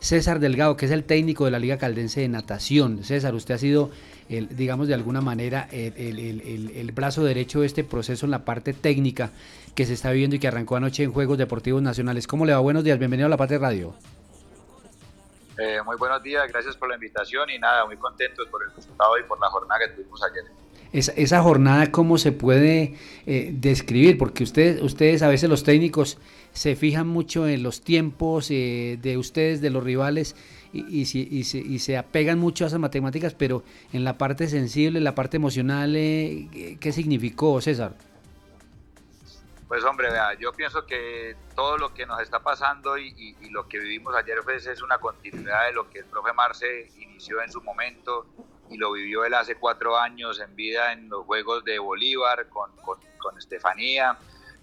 César Delgado, que es el técnico de la Liga Caldense de Natación. César, usted ha sido, digamos, de alguna manera, el, brazo derecho de este proceso en la parte técnica que se está viviendo y que arrancó anoche en Juegos Deportivos Nacionales. ¿Cómo le va? Buenos días, bienvenido a La Parte Radio. Eh, muy buenos días, gracias por la invitación y nada, muy contentos por el resultado y por la jornada que tuvimos ayer. Esa, jornada, ¿cómo se puede eh, describir? Porque ustedes, ustedes, a veces los técnicos, se fijan mucho en los tiempos eh, de ustedes, de los rivales, y, y, se, y, se, apegan mucho a esas matemáticas, pero en la parte sensible, en la parte emocional, ¿qué significó, César? Pues hombre, vea, yo pienso que todo lo que nos está pasando y, lo que vivimos ayer pues, es una continuidad de lo que el profe Marce inició en su momento y lo vivió él hace cuatro años en vida en los Juegos de Bolívar con, con, Estefanía,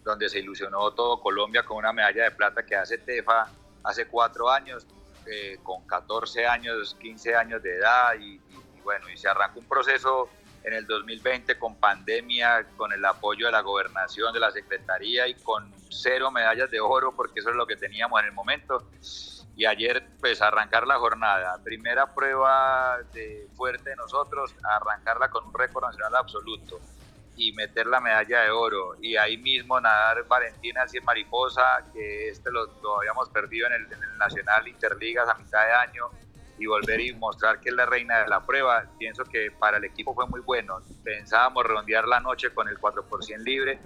donde se ilusionó todo Colombia con una medalla de plata que hace Tefa hace cuatro años, eh, con 14 años, 15 años de edad y, bueno, y se arrancó un proceso en el 2020 con pandemia, con el apoyo de la gobernación, de la secretaría y con cero medallas de oro, porque eso es lo que teníamos en el momento. Y ayer, pues arrancar la jornada, primera prueba de fuerte de nosotros, arrancarla con un récord nacional absoluto y meter la medalla de oro. Y ahí mismo nadar Valentina en mariposa, que este lo, habíamos perdido en el, en el Nacional Interligas a mitad de año y volver y mostrar que es la reina de la prueba. Pienso que para el equipo fue muy bueno. Pensábamos redondear la noche con el 4% libre,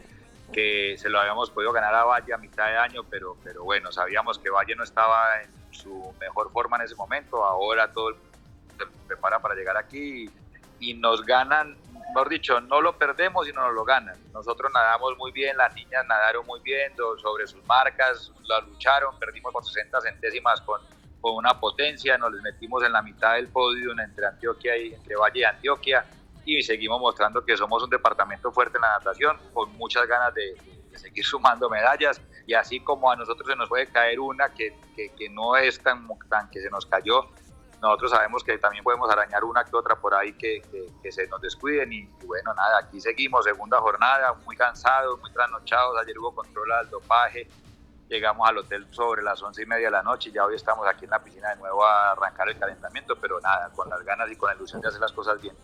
que se lo habíamos podido ganar a Valle a mitad de año, pero, pero bueno, sabíamos que Valle no estaba en su mejor forma en ese momento. Ahora todo se prepara para llegar aquí y, nos ganan, mejor dicho, no lo perdemos y no nos lo ganan. Nosotros nadamos muy bien, las niñas nadaron muy bien sobre sus marcas, la lucharon, perdimos por 60 centésimas con con una potencia, nos les metimos en la mitad del podio entre Antioquia y entre Valle y Antioquia y seguimos mostrando que somos un departamento fuerte en la natación, con muchas ganas de, seguir sumando medallas y así como a nosotros se nos puede caer una que, que, no es tan, tan que se nos cayó, nosotros sabemos que también podemos arañar una que otra por ahí que, que se nos descuiden y, bueno, nada, aquí seguimos, segunda jornada, muy cansados, muy trasnochados, ayer hubo control al dopaje, llegamos al hotel sobre las once y media de la noche y ya hoy estamos aquí en la piscina de nuevo a arrancar el calentamiento, pero nada, con las ganas y con la ilusión de hacer las cosas bien.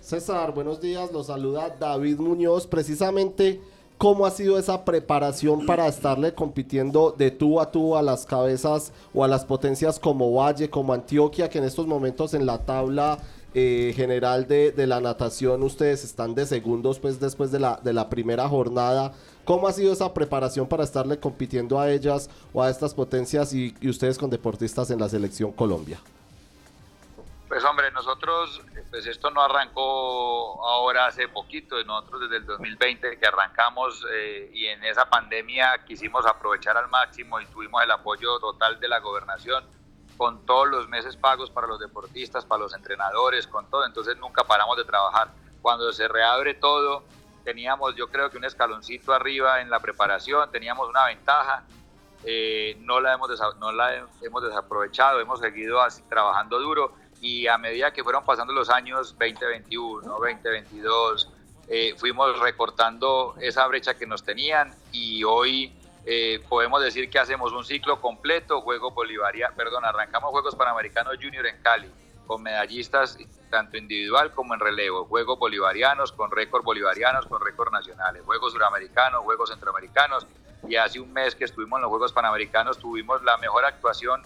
César, buenos días, los saluda David Muñoz, precisamente cómo ha sido esa preparación para estarle compitiendo de tú a tú a las cabezas o a las potencias como Valle, como Antioquia, que en estos momentos en la tabla eh, general de, de, la natación ustedes están de segundos pues después de la, de la primera jornada. ¿Cómo ha sido esa preparación para estarle compitiendo a ellas o a estas potencias y, ustedes con deportistas en la selección Colombia? Pues hombre, nosotros, pues esto no arrancó ahora hace poquito, nosotros desde el 2020 que arrancamos eh, y en esa pandemia quisimos aprovechar al máximo y tuvimos el apoyo total de la gobernación con todos los meses pagos para los deportistas, para los entrenadores, con todo, entonces nunca paramos de trabajar. Cuando se reabre todo, teníamos yo creo que un escaloncito arriba en la preparación, teníamos una ventaja, eh, no, la hemos no la hemos desaprovechado, hemos seguido así, trabajando duro y a medida que fueron pasando los años 2021, 2022, eh, fuimos recortando esa brecha que nos tenían y hoy eh, podemos decir que hacemos un ciclo completo, juego bolivariano, perdón, arrancamos Juegos Panamericanos Junior en Cali con medallistas tanto individual como en relevo, Juegos Bolivarianos con récord bolivarianos, con récord nacionales, Juegos Suramericanos, Juegos Centroamericanos y hace un mes que estuvimos en los Juegos Panamericanos tuvimos la mejor actuación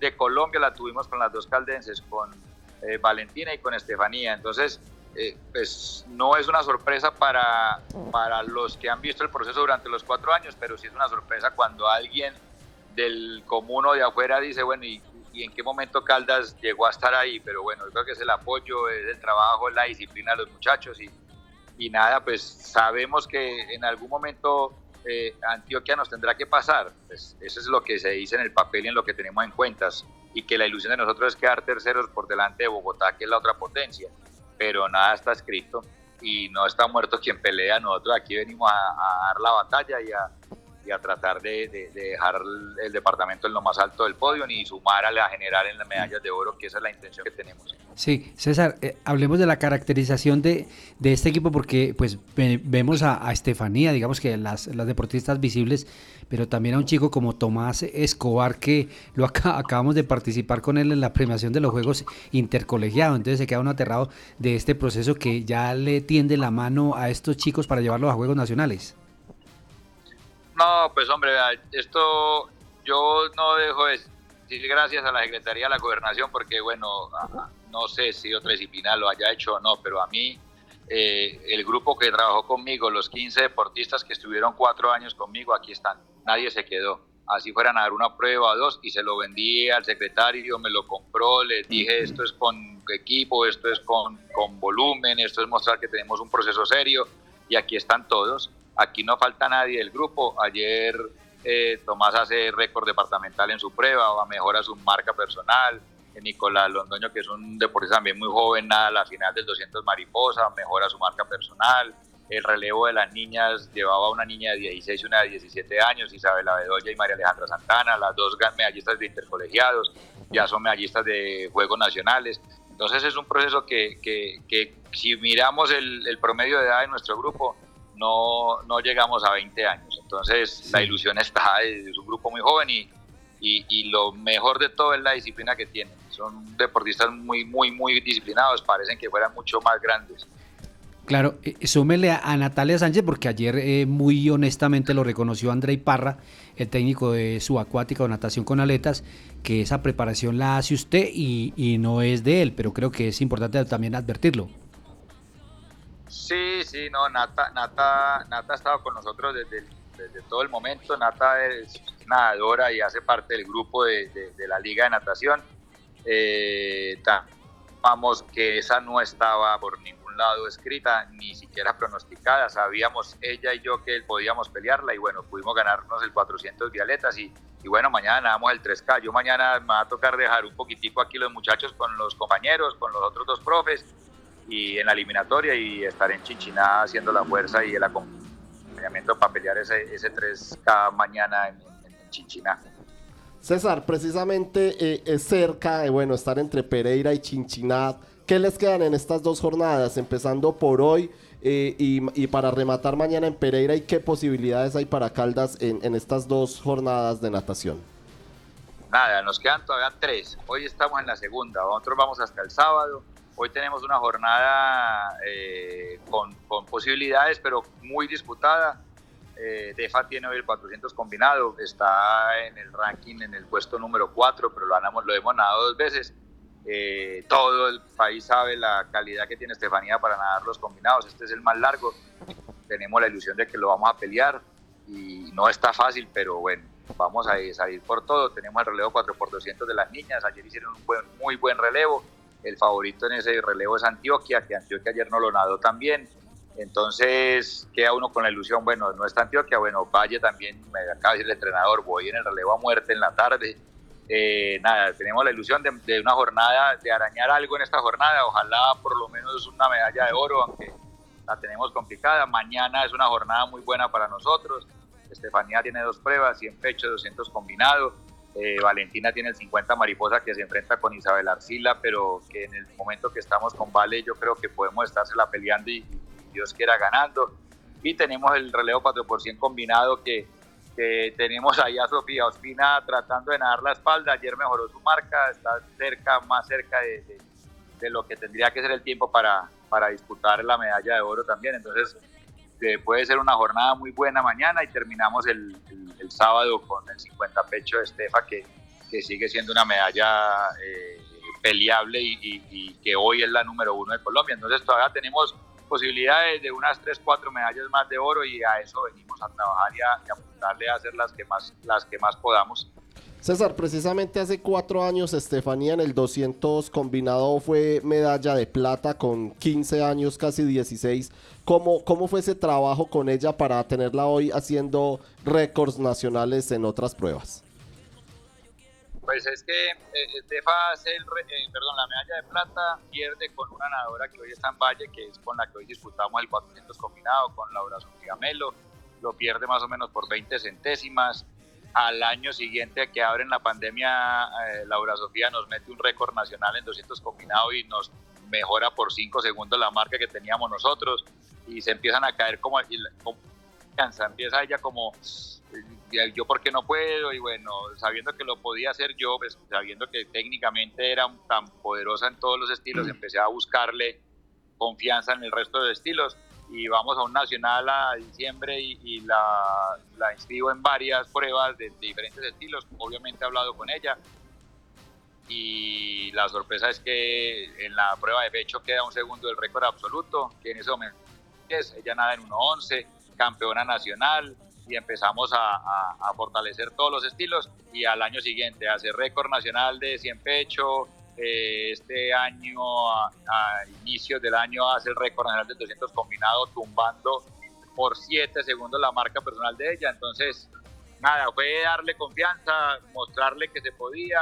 de Colombia, la tuvimos con las dos caldenses, con eh, Valentina y con Estefanía, entonces eh, pues no es una sorpresa para, para los que han visto el proceso durante los cuatro años, pero sí es una sorpresa cuando alguien del común o de afuera dice, bueno, ¿y en qué momento Caldas llegó a estar ahí, pero bueno, yo creo que es el apoyo, es el trabajo, es la disciplina de los muchachos y, y nada, pues sabemos que en algún momento eh, Antioquia nos tendrá que pasar, pues eso es lo que se dice en el papel y en lo que tenemos en cuentas y que la ilusión de nosotros es quedar terceros por delante de Bogotá, que es la otra potencia, pero nada está escrito y no está muerto quien pelea, nosotros aquí venimos a, a dar la batalla y a tratar de, dejar el departamento en lo más alto del podio y sumar a la general en las medallas de oro, que esa es la intención que tenemos. Sí, César, eh, hablemos de la caracterización de, de, este equipo porque pues vemos a, Estefanía, digamos que las, las, deportistas visibles, pero también a un chico como Tomás Escobar que lo acabamos de participar con él en la premiación de los Juegos Intercolegiados, entonces se queda uno aterrado de este proceso que ya le tiende la mano a estos chicos para llevarlos a Juegos Nacionales. No, pues hombre, esto yo no dejo de decir gracias a la Secretaría de la Gobernación porque bueno no sé si otra disciplina lo haya hecho o no, pero a mí eh, el grupo que trabajó conmigo, los 15 deportistas que estuvieron cuatro años conmigo, aquí están. Nadie se quedó. Así fueran a dar una prueba o dos y se lo vendí al secretario, me lo compró, le dije esto es con equipo, esto es con, con volumen, esto es mostrar que tenemos un proceso serio y aquí están todos. Aquí no falta nadie del grupo. Ayer eh, Tomás hace récord departamental en su prueba, va mejora su marca personal. Nicolás Londoño, que es un deportista también muy joven, nada la final del 200 mariposa, mejora su marca personal. El relevo de las niñas llevaba una niña de 16 y una de 17 años, Isabela Bedoya y María Alejandra Santana, las dos medallistas de intercolegiados, ya son medallistas de Juegos Nacionales. Entonces es un proceso que, que, que si miramos el, el, promedio de edad de nuestro grupo, no, no llegamos a 20 años. Entonces la ilusión está, es un grupo muy joven y, y, y, lo mejor de todo es la disciplina que tienen. Son deportistas muy, muy, muy disciplinados, parecen que fueran mucho más grandes. Claro, eh, súmele a, Natalia Sánchez porque ayer eh, muy honestamente lo reconoció Andrei Parra, el técnico de subacuática o natación con aletas, que esa preparación la hace usted y, y no es de él, pero creo que es importante también advertirlo. Sí, sí, no, Nata, Nata, Nata ha estado con nosotros desde, desde todo el momento. Nata es nadadora y hace parte del grupo de, de, la Liga de Natación. Eh, vamos que esa no estaba por ningún lado escrita, ni siquiera pronosticada. Sabíamos ella y yo que podíamos pelearla y bueno, pudimos ganarnos el 400 vialetas y, y bueno, mañana nadamos el 3K. Yo mañana me va a tocar dejar un poquitico aquí los muchachos con los compañeros, con los otros dos profes y en la eliminatoria y estar en Chinchiná haciendo la fuerza y el acompañamiento para pelear ese, ese 3K mañana en, en Chinchiná. César, precisamente eh, es cerca, eh, bueno, estar entre Pereira y Chinchiná. ¿Qué les quedan en estas dos jornadas? Empezando por hoy eh, y, para rematar mañana en Pereira, ¿y qué posibilidades hay para Caldas en, en estas dos jornadas de natación? Nada, nos quedan todavía tres. Hoy estamos en la segunda, nosotros vamos hasta el sábado Hoy tenemos una jornada eh, con, con, posibilidades, pero muy disputada. Eh, DEFA tiene hoy el 400 combinado, está en el ranking en el puesto número 4, pero lo, hemos, lo hemos nadado dos veces. Eh, todo el país sabe la calidad que tiene Estefanía para nadar los combinados. Este es el más largo. Tenemos la ilusión de que lo vamos a pelear y no está fácil, pero bueno, vamos a salir por todo. Tenemos el relevo 4x200 de las niñas. Ayer hicieron un buen, muy buen relevo el favorito en ese relevo es Antioquia, que Antioquia ayer no lo nadó también. Entonces queda uno con la ilusión, bueno, no está Antioquia, bueno, Valle también, me acaba de decir el entrenador, voy en el relevo a muerte en la tarde. Eh, nada, tenemos la ilusión de, una jornada, de arañar algo en esta jornada, ojalá por lo menos una medalla de oro, aunque la tenemos complicada. Mañana es una jornada muy buena para nosotros. Estefanía tiene dos pruebas, 100 pecho, 200 combinados. Eh, Valentina tiene el 50 mariposa que se enfrenta con Isabel Arcila, pero que en el momento que estamos con Vale yo creo que podemos estársela peleando y, Dios quiera ganando. Y tenemos el relevo 4 por 100 combinado que, tenemos ahí a Sofía Ospina tratando de nadar la espalda. Ayer mejoró su marca, está cerca, más cerca de, de, lo que tendría que ser el tiempo para, para disputar la medalla de oro también. Entonces puede ser una jornada muy buena mañana y terminamos el, el, sábado con el 50 pecho de Estefa, que, que sigue siendo una medalla eh, peleable y, y, que hoy es la número uno de Colombia. Entonces todavía tenemos posibilidades de unas 3, 4 medallas más de oro y a eso venimos a trabajar y a, y apuntarle a hacer las que más, las que más podamos. César, precisamente hace cuatro años Estefanía en el 200 combinado fue medalla de plata con 15 años, casi 16. ¿Cómo, cómo fue ese trabajo con ella para tenerla hoy haciendo récords nacionales en otras pruebas? Pues es que eh, Estefa hace el, eh, perdón, la medalla de plata, pierde con una nadadora que hoy está en Valle, que es con la que hoy disputamos el 400 combinado, con Laura Sofía Melo, lo pierde más o menos por 20 centésimas. Al año siguiente que abren la pandemia, eh, Laura Sofía nos mete un récord nacional en 200 combinados y nos mejora por 5 segundos la marca que teníamos nosotros. Y se empiezan a caer como, confianza, empieza ella como yo porque no puedo y bueno, sabiendo que lo podía hacer yo, pues, sabiendo que técnicamente era tan poderosa en todos los estilos, mm. empecé a buscarle confianza en el resto de estilos. Y vamos a un nacional a diciembre y, la, la, inscribo en varias pruebas de, diferentes estilos, obviamente he hablado con ella. Y la sorpresa es que en la prueba de pecho queda un segundo del récord absoluto, que en ese momento es, ella nada en 1.11, campeona nacional, y empezamos a, fortalecer todos los estilos y al año siguiente hace récord nacional de 100 pecho, eh, este año a, inicios del año hace el récord nacional de 200 combinado tumbando por 7 segundos la marca personal de ella, entonces nada, fue darle confianza, mostrarle que se podía,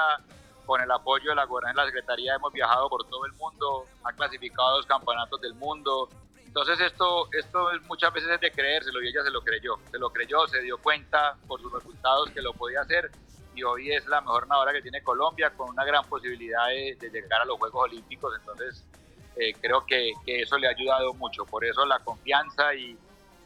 con el apoyo de la de la Secretaría hemos viajado por todo el mundo, ha clasificado dos campeonatos del mundo, entonces esto, esto es muchas veces es de creérselo y ella se lo creyó, se lo creyó, se dio cuenta por sus resultados que lo podía hacer y hoy es la mejor nadadora que tiene Colombia con una gran posibilidad de, llegar a los Juegos Olímpicos, entonces eh, creo que, eso le ha ayudado mucho, por eso la confianza y,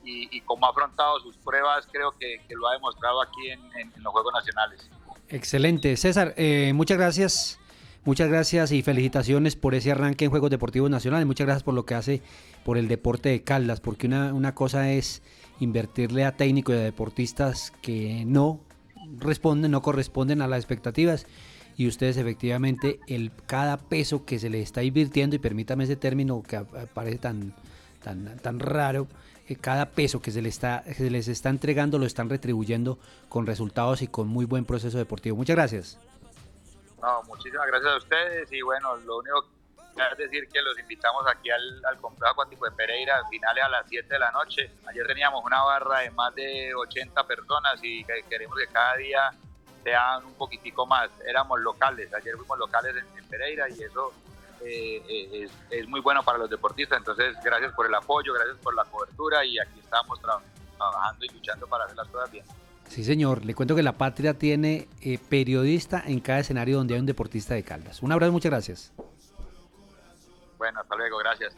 y, cómo ha afrontado sus pruebas creo que, lo ha demostrado aquí en, los Juegos Nacionales. Excelente, César, eh, muchas gracias Muchas gracias y felicitaciones por ese arranque en Juegos Deportivos Nacionales. Muchas gracias por lo que hace por el deporte de Caldas, porque una, una cosa es invertirle a técnicos y a deportistas que no responden, no corresponden a las expectativas. Y ustedes efectivamente, el, cada peso que se les está invirtiendo, y permítame ese término que parece tan, tan, tan raro, eh, cada peso que se, les está, se les está entregando lo están retribuyendo con resultados y con muy buen proceso deportivo. Muchas gracias. No, muchísimas gracias a ustedes y bueno, lo único que es decir que los invitamos aquí al, al complejo acuático de Pereira, finales a las 7 de la noche. Ayer teníamos una barra de más de 80 personas y queremos que cada día sean un poquitico más. Éramos locales, ayer fuimos locales en, Pereira y eso eh, eh, es, es, muy bueno para los deportistas. Entonces, gracias por el apoyo, gracias por la cobertura y aquí estamos trabajando y luchando para hacer las cosas bien. Sí, señor. Le cuento que la patria tiene eh, periodista en cada escenario donde hay un deportista de Caldas. Un abrazo, muchas gracias. Bueno, hasta luego, gracias.